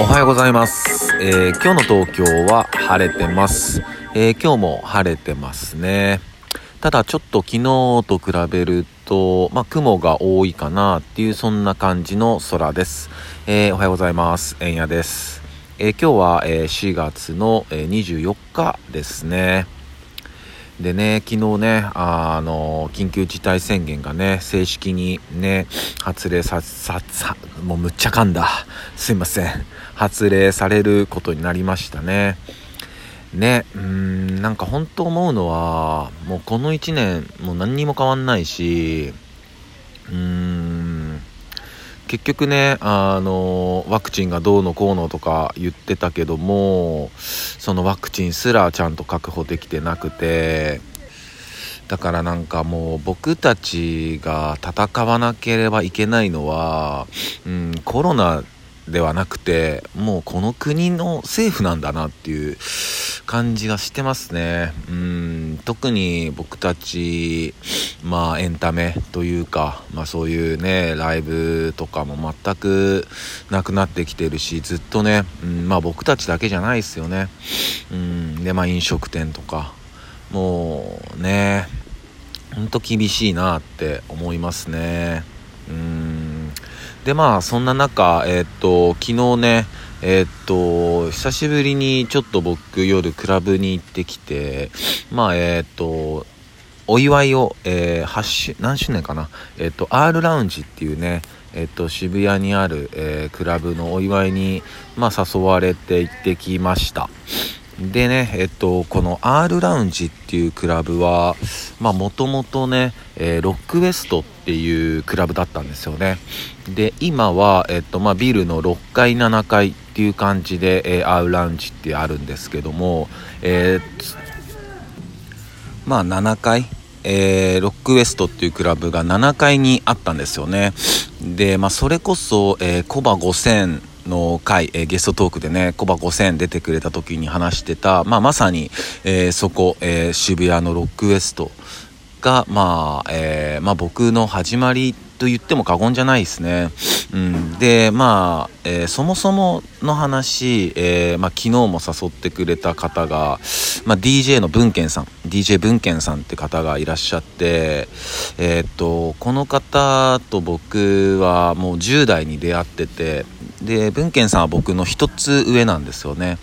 おはようございます、えー今日の東京は晴れてます、えー今日も晴れてますね。ただちょっと昨日と比べると、まあ、雲が多いかなっていうそんな感じの空です、えーおはようございます。えんやです、えー今日は、えー4月の、え24日ですね。でね、昨日ね、あの、緊急事態宣言がね、正式にね、発令さ、さ、さ、もうむっちゃ噛んだ。すいません。発令されることになりましたね。ね、うーん、なんか本当思うのは、もうこの1年、もう何にも変わんないし、うーん、結局ね、あの、ワクチンがどうのこうのとか言ってたけども、そのワクチンすらちゃんと確保できてなくて、だからなんかもう僕たちが戦わなければいけないのは、うん、コロナではなくて、もうこの国の政府なんだなっていう感じがしてますね。うん、特に僕たち、まあエンタメというか、まあそういうね、ライブとかも全くなくなってきてるし、ずっとね、うん、まあ僕たちだけじゃないですよね。うん、で、まあ飲食店とか、もうね、ほんと厳しいなって思いますね。うん。で、まあそんな中、えーっと、昨日ね、えーっと、久しぶりにちょっと僕夜クラブに行ってきて、まあえーっと、お祝いを、えー、8周、何周年かな？えっ、と、R ラウンジっていうね、えっ、と、渋谷にある、えークラブのお祝いに、まあ、誘われて行ってきました。でね、えっと、この R ラウンジっていうクラブは、まあ、もともとね、えーロックウエストっていうクラブだったんですよね。で、今は、えっと、まあ、ビルの6階、7階っていう感じで、えー R ラウンジってあるんですけども、えーまあ7階、えーロックウエストっていうクラブが7階にあったんですよね。で、まあそれこそ、えーコバ5000の回、えーゲストトークでね、コバ5000出てくれた時に話してた、まあまさに、えーそこ、えー渋谷のロックウエストが、まあ、えーまあ僕の始まりと言っても過言じゃないですね。うん、で、まあ、えーそもそもの話、えーまあ昨日も誘ってくれた方が、まあ DJ の文健さん、DJ 文健さんって方がいらっしゃって、えーっと、この方と僕はもう10代に出会ってて、で、文健さんは僕の一つ上なんですよね。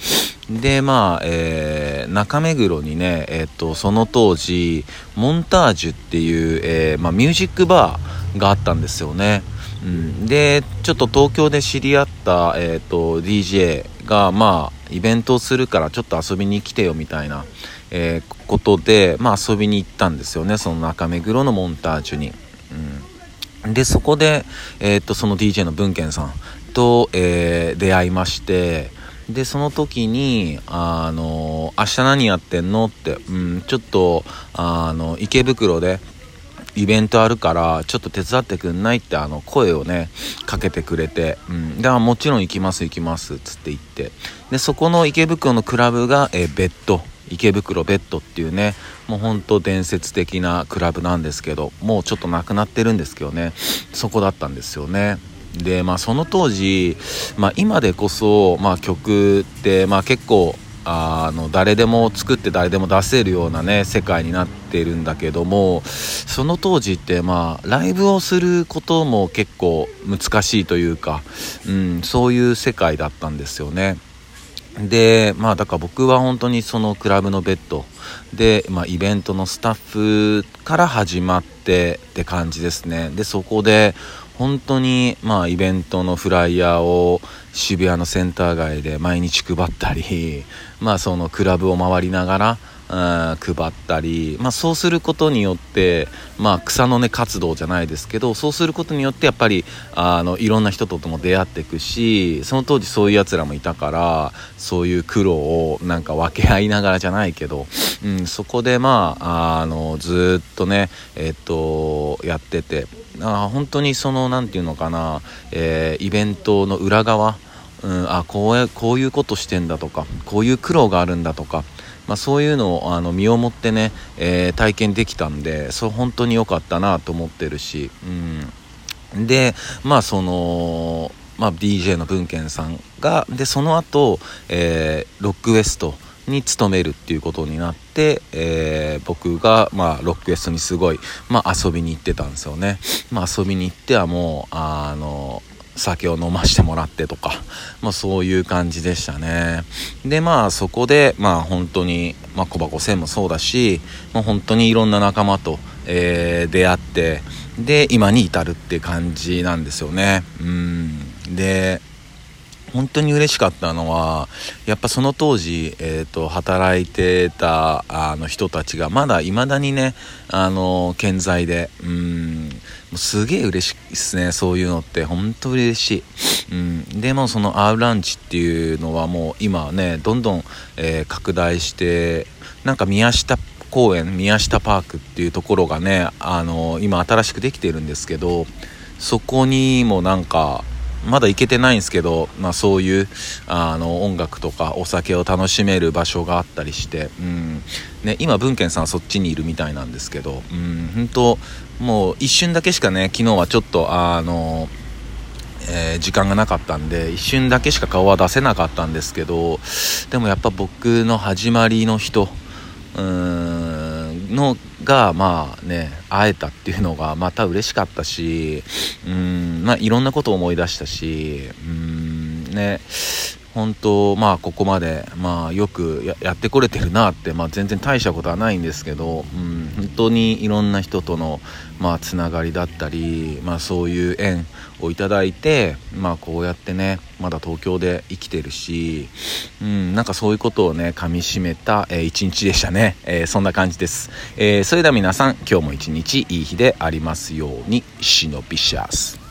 で、まあ、えー中目黒にね、えーっと、その当時、モンタージュっていう、えーまあ、ミュージックバーがあったんですよね。うん、で、ちょっと東京で知り合った、えーっと、DJ が、まあ、イベントをするからちょっと遊びに来てよみたいな、えーことで、まあ、遊びに行ったんですよね。その中目黒のモンタージュに。うんで、そこで、えーっと、その DJ の文健さんと、えー出会いまして、で、その時に、あの、明日何やってんのって、うん、ちょっと、あの、池袋で、イベントあるから、ちょっと手伝ってくんないって、あの、声をね、かけてくれて、うん、だからもちろん行きます行きます、つって言って。で、そこの池袋のクラブが、えーベッド。池袋ベッドっていうね、もうほんと伝説的なクラブなんですけど、もうちょっとなくなってるんですけどね、そこだったんですよね。で、まあその当時、まあ今でこそ、まあ曲って、まあ結構、あの誰でも作って誰でも出せるようなね世界になってるんだけどもその当時ってまあライブをすることも結構難しいというか、うん、そういう世界だったんですよね。でまあだから僕は本当にそのクラブのベッドで、まあ、イベントのスタッフから始まってって感じですねでそこで本当にまあイベントのフライヤーを渋谷のセンター街で毎日配ったり まあそのクラブを回りながらうん配ったり、まあ、そうすることによって、まあ、草の根活動じゃないですけどそうすることによってやっぱりあのいろんな人ととも出会っていくしその当時そういうやつらもいたからそういう苦労をなんか分け合いながらじゃないけど、うん、そこでまああのずっとねえっとやっててあ本当にそのなんていうのかな、えーイベントの裏側うん、あこうこういうことしてんだとかこういう苦労があるんだとか、まあ、そういうのをあの身をもってね、えー体験できたんでそう本当に良かったなと思ってるし、うん、でまあそのまあ、DJ の文献さんがでその後、えー、ロックウエストに勤めるっていうことになって、えー、僕が、まあ、ロックエストにすごい、まあ、遊びに行ってたんですよね、まあ、遊びに行ってはもうあの酒を飲ましてもらってとか、まあ、そういう感じでしたね。でまあそこでまあ本当に、まあ、小箱線もそうだし、まあ、本当にいろんな仲間と、えー、出会ってで今に至るって感じなんですよね。うん。で本当に嬉しかったのはやっぱその当時、えーと、働いてたあの人たちがまだいまだにねあの健在でうんすげえ嬉しいですねそういうのって。本当嬉しい、うん、でもその R ランチっていうのはもう今ねどんどん、えー、拡大してなんか宮下公園宮下パークっていうところがねあの今新しくできてるんですけどそこにもなんかまだ行けてないんですけど、まあ、そういうあの音楽とかお酒を楽しめる場所があったりして、うん。ね、今文献さんはそっちにいるみたいなんですけど、うん、本当もう一瞬だけしかね昨日はちょっとあのえー、時間がなかったんで一瞬だけしか顔は出せなかったんですけどでもやっぱ僕の始まりの人うん。のがまあね会えたっていうのがまた嬉しかったしうんまあいろんなことを思い出したしうんね本当まあここまでまあよくやってこれてるなって、まあ、全然大したことはないんですけど、うん、本当にいろんな人とのまあつながりだったり、まあ、そういう縁をいただいて、まあ、こうやってねまだ東京で生きてるし、うん、なんかそういうことをねかみしめた、えー、一日でしたね、えー、そんな感じです、えー、それでは皆さん今日も一日いい日でありますようにシノビシャス。